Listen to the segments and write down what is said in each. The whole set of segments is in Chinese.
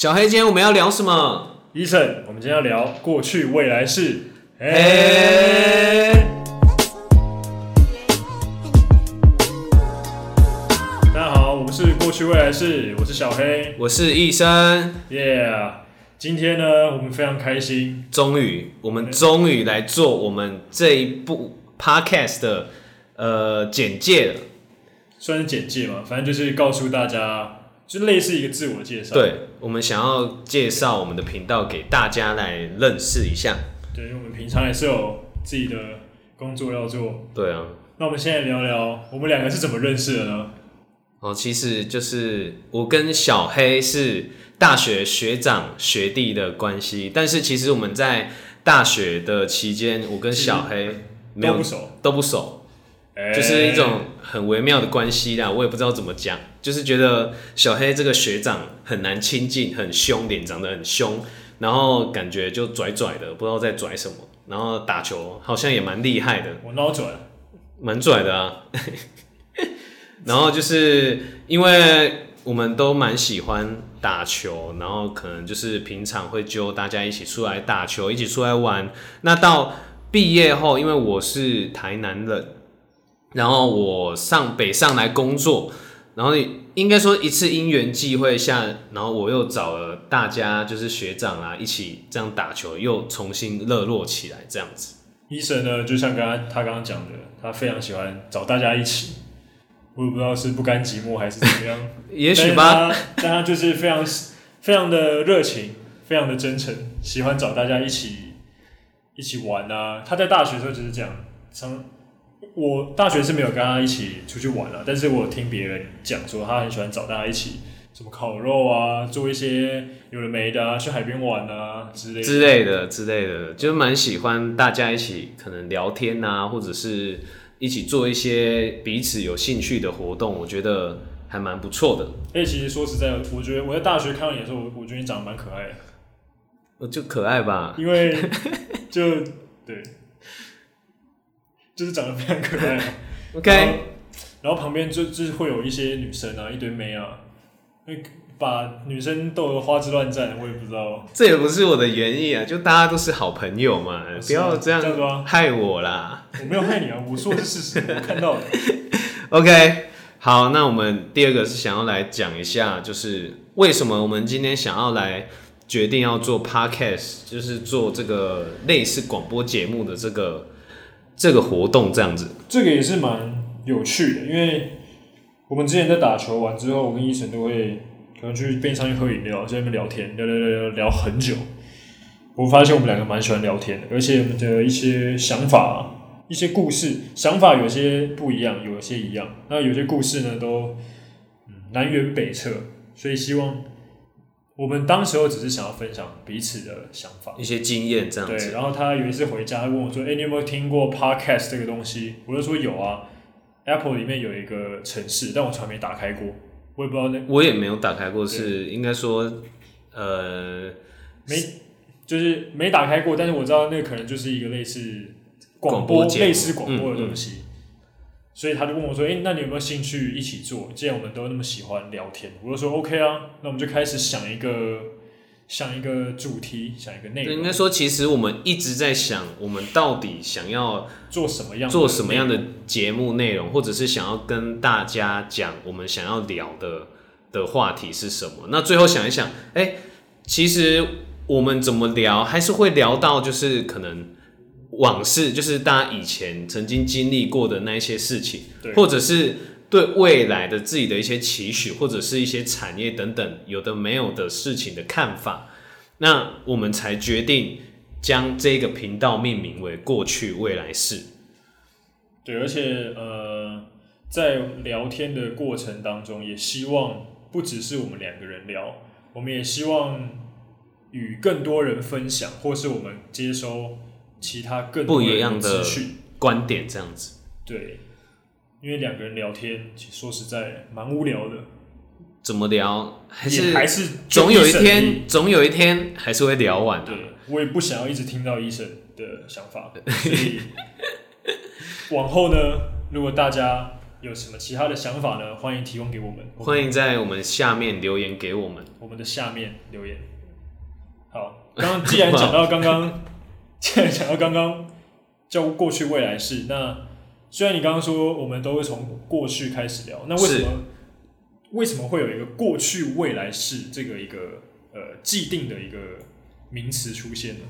小黑，今天我们要聊什么？医生，我们今天要聊过去未来式。嘿，大家好，我们是过去未来式，我是小黑我是医生。，Yeah。今天呢，我们非常开心，终于，我们终于来做我们这一部 podcast 的呃简介了。算是简介嘛，反正就是告诉大家，就类似一个自我介绍。对，我们想要介绍我们的频道给大家来认识一下。对，因为我们平常也是有自己的工作要做。对啊，那我们现在聊聊，我们两个是怎么认识的呢？哦，其实就是我跟小黑是大学学长学弟的关系，但是其实我们在大学的期间，我跟小黑没有都不熟，都不熟。哎就是一种很微妙的关系啦，我也不知道怎么讲，就是觉得小黑这个学长很难亲近，很凶，脸长得很凶，然后感觉就拽拽的，不知道在拽什么，然后打球好像也蛮厉害的，我老拽，蛮拽的啊。然后就是因为我们都蛮喜欢打球，然后可能就是平常会揪大家一起出来打球，一起出来玩。那到毕业后，因为我是台南人，然后我上北上来工作，然后应该说一次因缘际会下，然后我又找了大家就是学长啊，一起这样打球，又重新热络起来，这样子。医生呢，就像刚刚他刚刚讲的，他非常喜欢找大家一起。我也不知道是不甘寂寞还是怎么样，也许吧。但他，就是非常非常的热情，非常的真诚，喜欢找大家一起一起玩啊。他在大学的时候就是这样，常我大学是没有跟他一起出去玩啊，但是我有听别人讲说他很喜欢找大家一起，什么烤肉啊，做一些有的没的啊，去海边玩啊之类的。之类的之类的，就蛮喜欢大家一起可能聊天啊，或者是一起做一些彼此有兴趣的活动，我觉得还蛮不错的。哎、其实说实在的，我觉得我在大学看到你的时候，我我觉得你长得蛮可爱的，呃就可爱吧，因为就对，就是长得非常可爱。OK，然后然后旁边就就是会有一些女生啊，一堆妹啊，会把女生逗得花枝乱颤，我也不知道。这也不是我的原意啊，就大家都是好朋友嘛，不要这样害我啦。我没有害你啊，我说的是事实，我看到了。OK，好，那我们第二个是想要来讲一下，就是为什么我们今天想要来决定要做 Podcast，就是做这个类似广播节目的这个这个活动这样子。这个也是蛮有趣的，因为我们之前在打球完之后，我跟医生都会可能去边上去喝饮料，在那边聊天，聊聊聊聊聊很久。我发现我们两个蛮喜欢聊天的，而且我们的一些想法、一些故事、想法有些不一样，有些一样。那有些故事呢，都南辕北辙，所以希望我们当时候只是想要分享彼此的想法。一些经验这样对，子。然后他有一次回家，他问我说：“哎、你有没有听过 podcast 这个东西？”我就说有啊，Apple 里面有一个城市，但我从来没打开过，我也不知道那我也没有打开过，是应该说，呃，没就是没打开过，但是我知道那可能就是一个类似广广播类似广播的东西。所以他就问我说：“哎、那你有没有兴趣一起做？既然我们都那么喜欢聊天，我就说 OK 啊，那我们就开始想一个想一个主题，想一个内容，应该说，其实我们一直在想，我们到底想要做什么样的做什么样的节目内容，或者是想要跟大家讲我们想要聊的的话题是什么？那最后想一想，哎、其实我们怎么聊，还是会聊到就是可能往事，就是大家以前曾经经历过的那一些事情，对或者是对未来的自己的一些期许，或者是一些产业等等有的没有的事情的看法，那我们才决定将这个频道命名为“过去未来式”。对，而且呃，在聊天的过程当中，也希望不只是我们两个人聊，我们也希望与更多人分享，或是我们接收其他更不一人样的资讯。观点这样子，对，因为两个人聊天，其实说实在蛮无聊的，怎么聊还是还是总有一天，总有一天还是会聊完的。对我也不想要一直听到医生的想法，所以往后呢，如果大家有什么其他的想法呢？欢迎提供给我们，欢迎在我们下面留言给我们。我们的下面留言。好，刚刚既然讲到 刚刚，既然讲到刚刚叫过去未来式，那虽然你刚刚说我们都会从过去开始聊，那为什么为什么会有一个过去未来式这个一个呃既定的一个名词出现呢？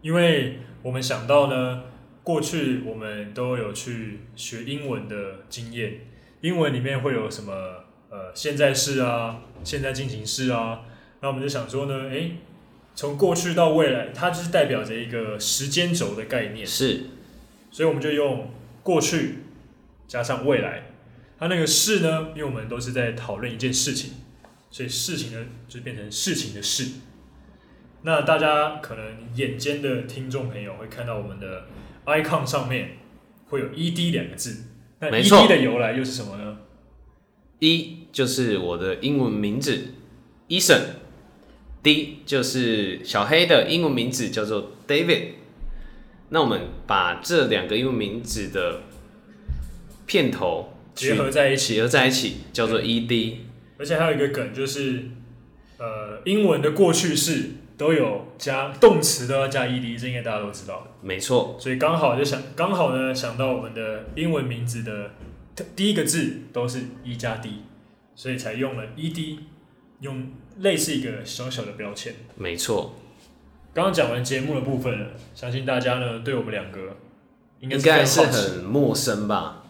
因为我们想到呢，过去我们都有去学英文的经验，英文里面会有什么呃现在式啊、现在进行式啊，那我们就想说呢，诶，从过去到未来，它就是代表着一个时间轴的概念，是，所以我们就用过去加上未来，它那个事呢，因为我们都是在讨论一件事情，所以事情呢就变成事情的事。那大家可能眼尖的听众朋友会看到我们的 icon 上面会有 ed 两个字，那 ed 的由来又是什么呢？一就是我的英文名字 Eason，D 就是小黑的英文名字叫做 David。那我们把这两个英文名字的片头结合在一起，结合在一起，叫做 ED。而且还有一个梗就是，呃，英文的过去式都有加动词都要加 ed，这应该大家都知道。没错，所以刚好就想，刚好呢想到我们的英文名字的第一个字都是 E 加 D，所以才用了 ed，用类似一个小小的标签。没错，刚刚讲完节目的部分了，相信大家呢对我们两个应该是很陌生吧？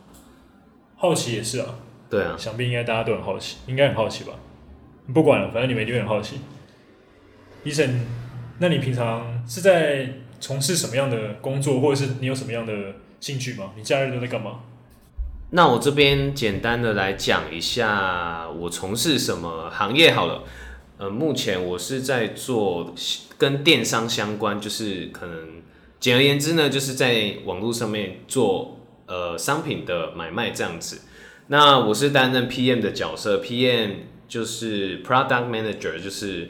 好奇也是啊，对啊，想必应该大家都很好奇，应该很好奇吧？不管了，反正你们一定会很好奇。医生，那你平常是在从事什么样的工作，或者是你有什么样的兴趣吗？你假日都在干嘛？那我这边简单的来讲一下我从事什么行业好了。呃，目前我是在做跟电商相关，就是可能简而言之呢，就是在网络上面做呃商品的买卖这样子。那我是担任 PM 的角色，PM 就是 Product Manager，就是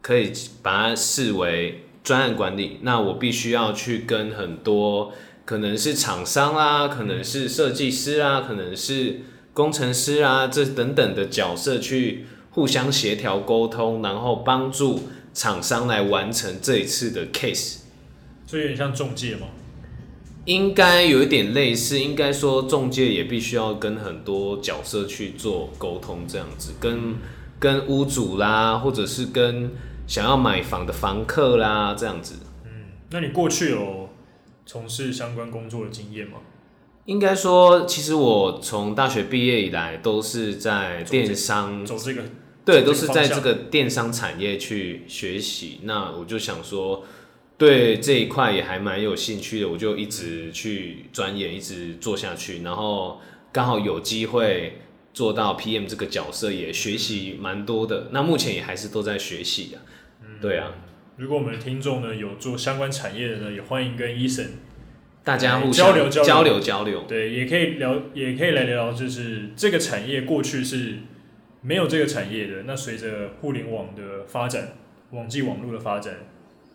可以把它视为专案管理。那我必须要去跟很多可能是厂商啊，可能是设计师啊，可能是工程师啊，这等等的角色去互相协调沟通，然后帮助厂商来完成这一次的 case。所以有点像中介吗？应该有一点类似，应该说中介也必须要跟很多角色去做沟通，这样子，跟跟屋主啦，或者是跟想要买房的房客啦，这样子。嗯那你过去有从事相关工作的经验吗？应该说，其实我从大学毕业以来都是在电商，走这个对，都是在这个电商产业去学习。那我就想说，对这一块也还蛮有兴趣的，我就一直去钻研，一直做下去。然后刚好有机会做到 PM 这个角色，也学习蛮多的。那目前也还是都在学习啊。对啊，如果我们的听众呢有做相关产业的呢，也欢迎跟 Eason 大家互相流交流交流交流。对，也可以聊，也可以来聊聊，就是这个产业过去是没有这个产业的，那随着互联网的发展，网际网络的发展，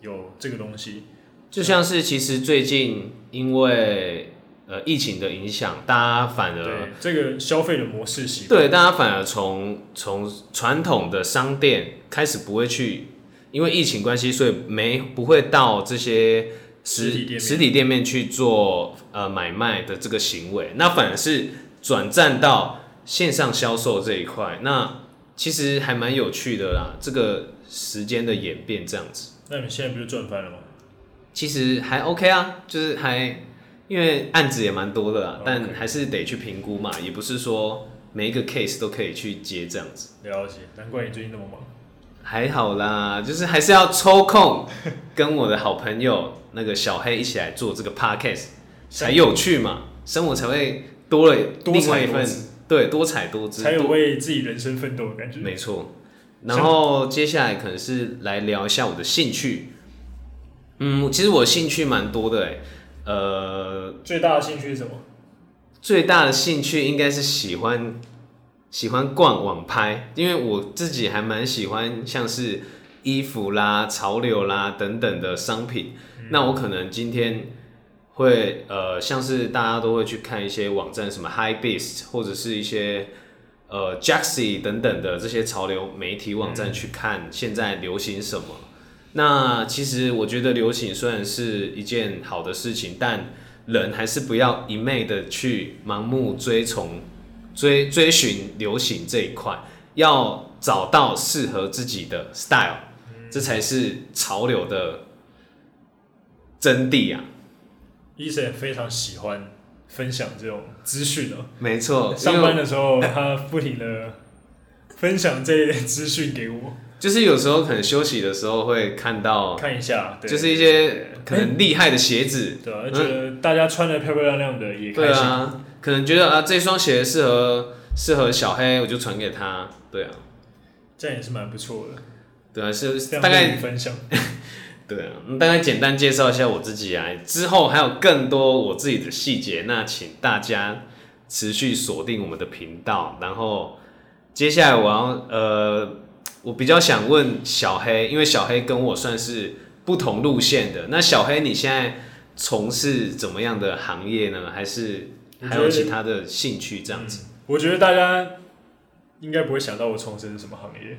有这个东西，就像是其实最近因为呃疫情的影响，大家反而对这个消费的模式习惯，对大家反而从从传统的商店开始不会去，因为疫情关系，所以没不会到这些实实体店面。实体店面去做呃买卖的这个行为，那反而是转战到线上销售这一块，那其实还蛮有趣的啦，这个时间的演变这样子。那你们现在不就赚翻了吗？其实还 OK 啊，就是还因为案子也蛮多的啦但还是得去评估嘛，也不是说每一个 case 都可以去接这样子。了解，难怪你最近那么忙。还好啦，就是还是要抽空 跟我的好朋友那个小黑一起来做这个 podcast 才有趣嘛，生活才会多了多另外一份对多彩多姿，才有为自己人生奋斗的感觉。没错。然后接下来可能是来聊一下我的兴趣。嗯，其实我兴趣蛮多的诶，呃，最大的兴趣是什么？最大的兴趣应该是喜欢喜欢逛网拍，因为我自己还蛮喜欢像是衣服啦、潮流啦等等的商品。那我可能今天会呃，像是大家都会去看一些网站，什么 High Beast 或者是一些呃 Jaxi 等等的这些潮流媒体网站去看现在流行什么。那其实我觉得流行虽然是一件好的事情，但人还是不要一昧的去盲目追从追追寻流行这一块，要找到适合自己的 style，这才是潮流的真谛啊！医生也非常喜欢分享这种资讯哦。没错，上班的时候他不停的分享这些资讯给我，就是有时候可能休息的时候会看到，看一下，就是一些可能厉害的鞋子，对啊，觉得大家穿的漂漂亮亮的也开心。啊，可能觉得啊这双鞋适合适合小黑，我就传给他，对啊，这样也是蛮不错的，对啊，是大概分享。对啊，大概简单介绍一下我自己啊，之后还有更多我自己的细节，那请大家持续锁定我们的频道。然后接下来我要呃，我比较想问小黑，因为小黑跟我算是不同路线的。那小黑你现在从事怎么样的行业呢？还是还有其他的兴趣这样子？我觉得大家应该不会想到我从事是什么行业。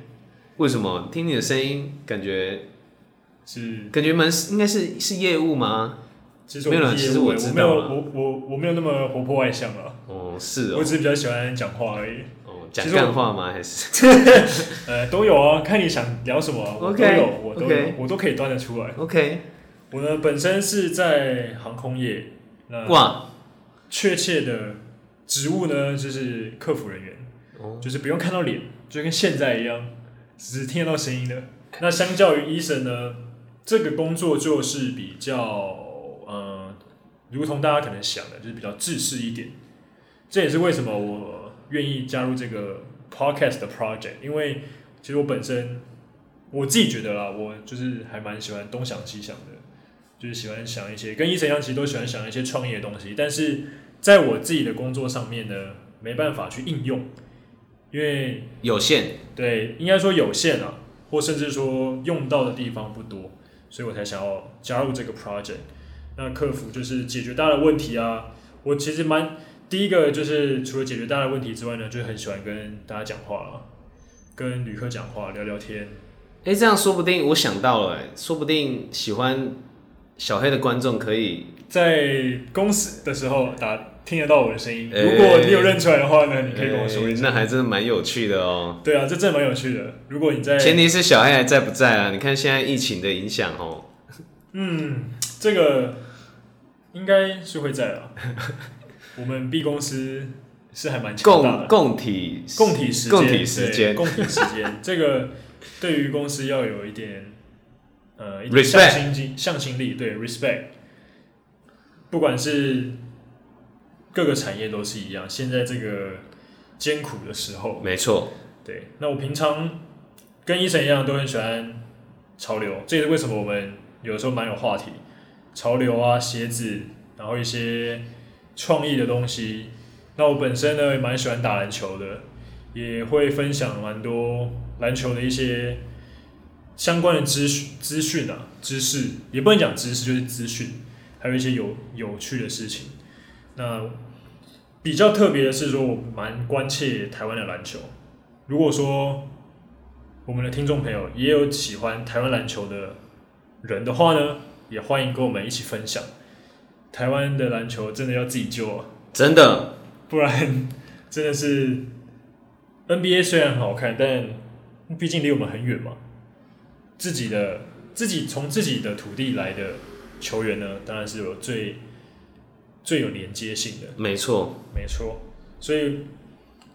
为什么？听你的声音感觉。是感觉蛮应该是是业务吗？其实没有，其实我知道，我我我我没有那么活泼外向啊。哦，是，我只是比较喜欢讲话而已。哦，讲干话吗？还是？呃，都有啊，看你想聊什么，我都有，我都有，我都可以端得出来。OK，我呢本身是在航空业，那哇，确切的职务呢就是客服人员，就是不用看到脸，就跟现在一样，只是听得到声音的。那相较于医生呢？这个工作就是比较，呃，如同大家可能想的，就是比较制式一点。这也是为什么我愿意加入这个 podcast 的 project，因为其实我本身我自己觉得啦，我就是还蛮喜欢东想西想的，就是喜欢想一些跟医生一样，其实都喜欢想一些创业的东西。但是在我自己的工作上面呢，没办法去应用，因为有限。对，应该说有限啊，或甚至说用到的地方不多。所以我才想要加入这个 project。那客服就是解决大家的问题啊。我其实蛮第一个就是除了解决大家的问题之外呢，就很喜欢跟大家讲话，跟旅客讲话聊聊天。哎，这样说不定我想到了，说不定喜欢小黑的观众可以在公司的时候打。听得到我的声音，如果你有认出来的话呢，你可以跟我说。那还真的蛮有趣的哦。对啊，这真的蛮有趣的。如果你在，前提是小黑还在不在啊？你看现在疫情的影响哦。嗯，这个应该是会在啊。我们 B 公司是还蛮强大的。共共体共体时间，共体时间，共体时间。这个对于公司要有一点呃向心力，向心力。对，respect。不管是。各个产业都是一样，现在这个艰苦的时候，没错。对，那我平常跟医生一样，都很喜欢潮流，这也是为什么我们有时候蛮有话题，潮流啊，鞋子，然后一些创意的东西。那我本身呢，也蛮喜欢打篮球的，也会分享蛮多篮球的一些相关的资讯资讯啊，知识也不能讲知识，就是资讯，还有一些有有趣的事情。那比较特别的是说，我蛮关切台湾的篮球。如果说我们的听众朋友也有喜欢台湾篮球的人的话呢，也欢迎跟我们一起分享。台湾的篮球真的要自己救啊！真的，不然真的是 NBA 虽然很好看，但毕竟离我们很远嘛。自己的自己从自己的土地来的球员呢，当然是有最。最有连接性的，没错，没错。所以，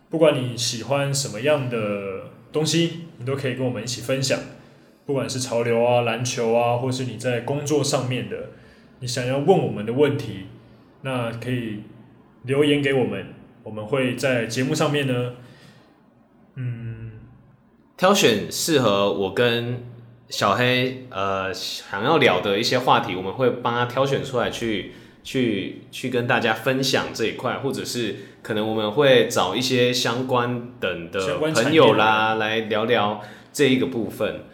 不管你喜欢什么样的东西，你都可以跟我们一起分享。不管是潮流啊、篮球啊，或是你在工作上面的，你想要问我们的问题，那可以留言给我们，我们会在节目上面呢，嗯，挑选适合我跟小黑呃想要聊的一些话题，我们会帮他挑选出来去。去去跟大家分享这一块，或者是可能我们会找一些相关等的朋友啦，来聊聊这一个部分。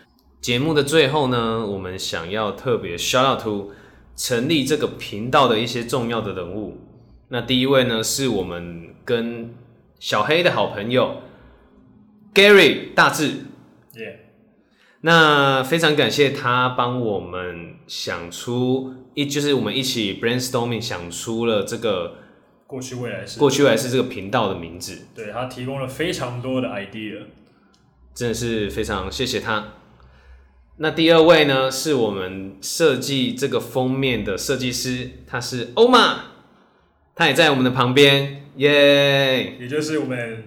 节目的最后呢，我们想要特别 shout out to 成立这个频道的一些重要的人物。那第一位呢，是我们跟小黑的好朋友 Gary 大志。耶，那非常感谢他帮我们想出一，就是我们一起 brainstorming 想出了这个过去未来是，过去未来是这个频道的名字，对他提供了非常多的 idea。真的是非常谢谢他。那第二位呢，是我们设计这个封面的设计师，他是欧玛，他也在我们的旁边，耶！也就是我们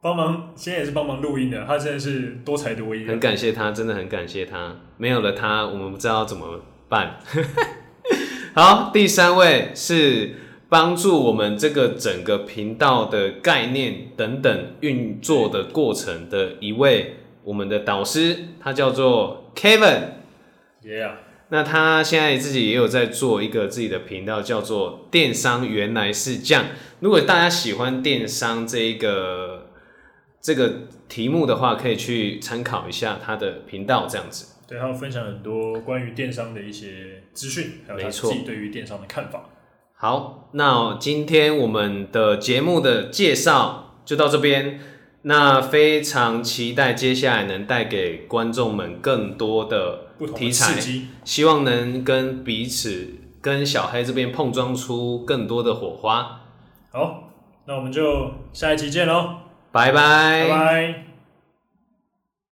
帮忙，现在也是帮忙录音的，他真的是多才多艺啊。很感谢他，真的很感谢他。没有了他，我们不知道怎么办。好，第三位是帮助我们这个整个频道的概念等等运作的过程的一位我们的导师，他叫做 Kevin。Yeah，那他现在自己也有在做一个自己的频道，叫做“电商原来是这样”。如果大家喜欢电商这一个这个题目的话，可以去参考一下他的频道，这样子。对，他有分享很多关于电商的一些资讯，还有他自己对于电商的看法。好，那今天我们的节目的介绍就到这边。那非常期待接下来能带给观众们更多的不同的题材希望能跟彼此跟小黑这边碰撞出更多的火花。好，那我们就下一期见喽，拜拜。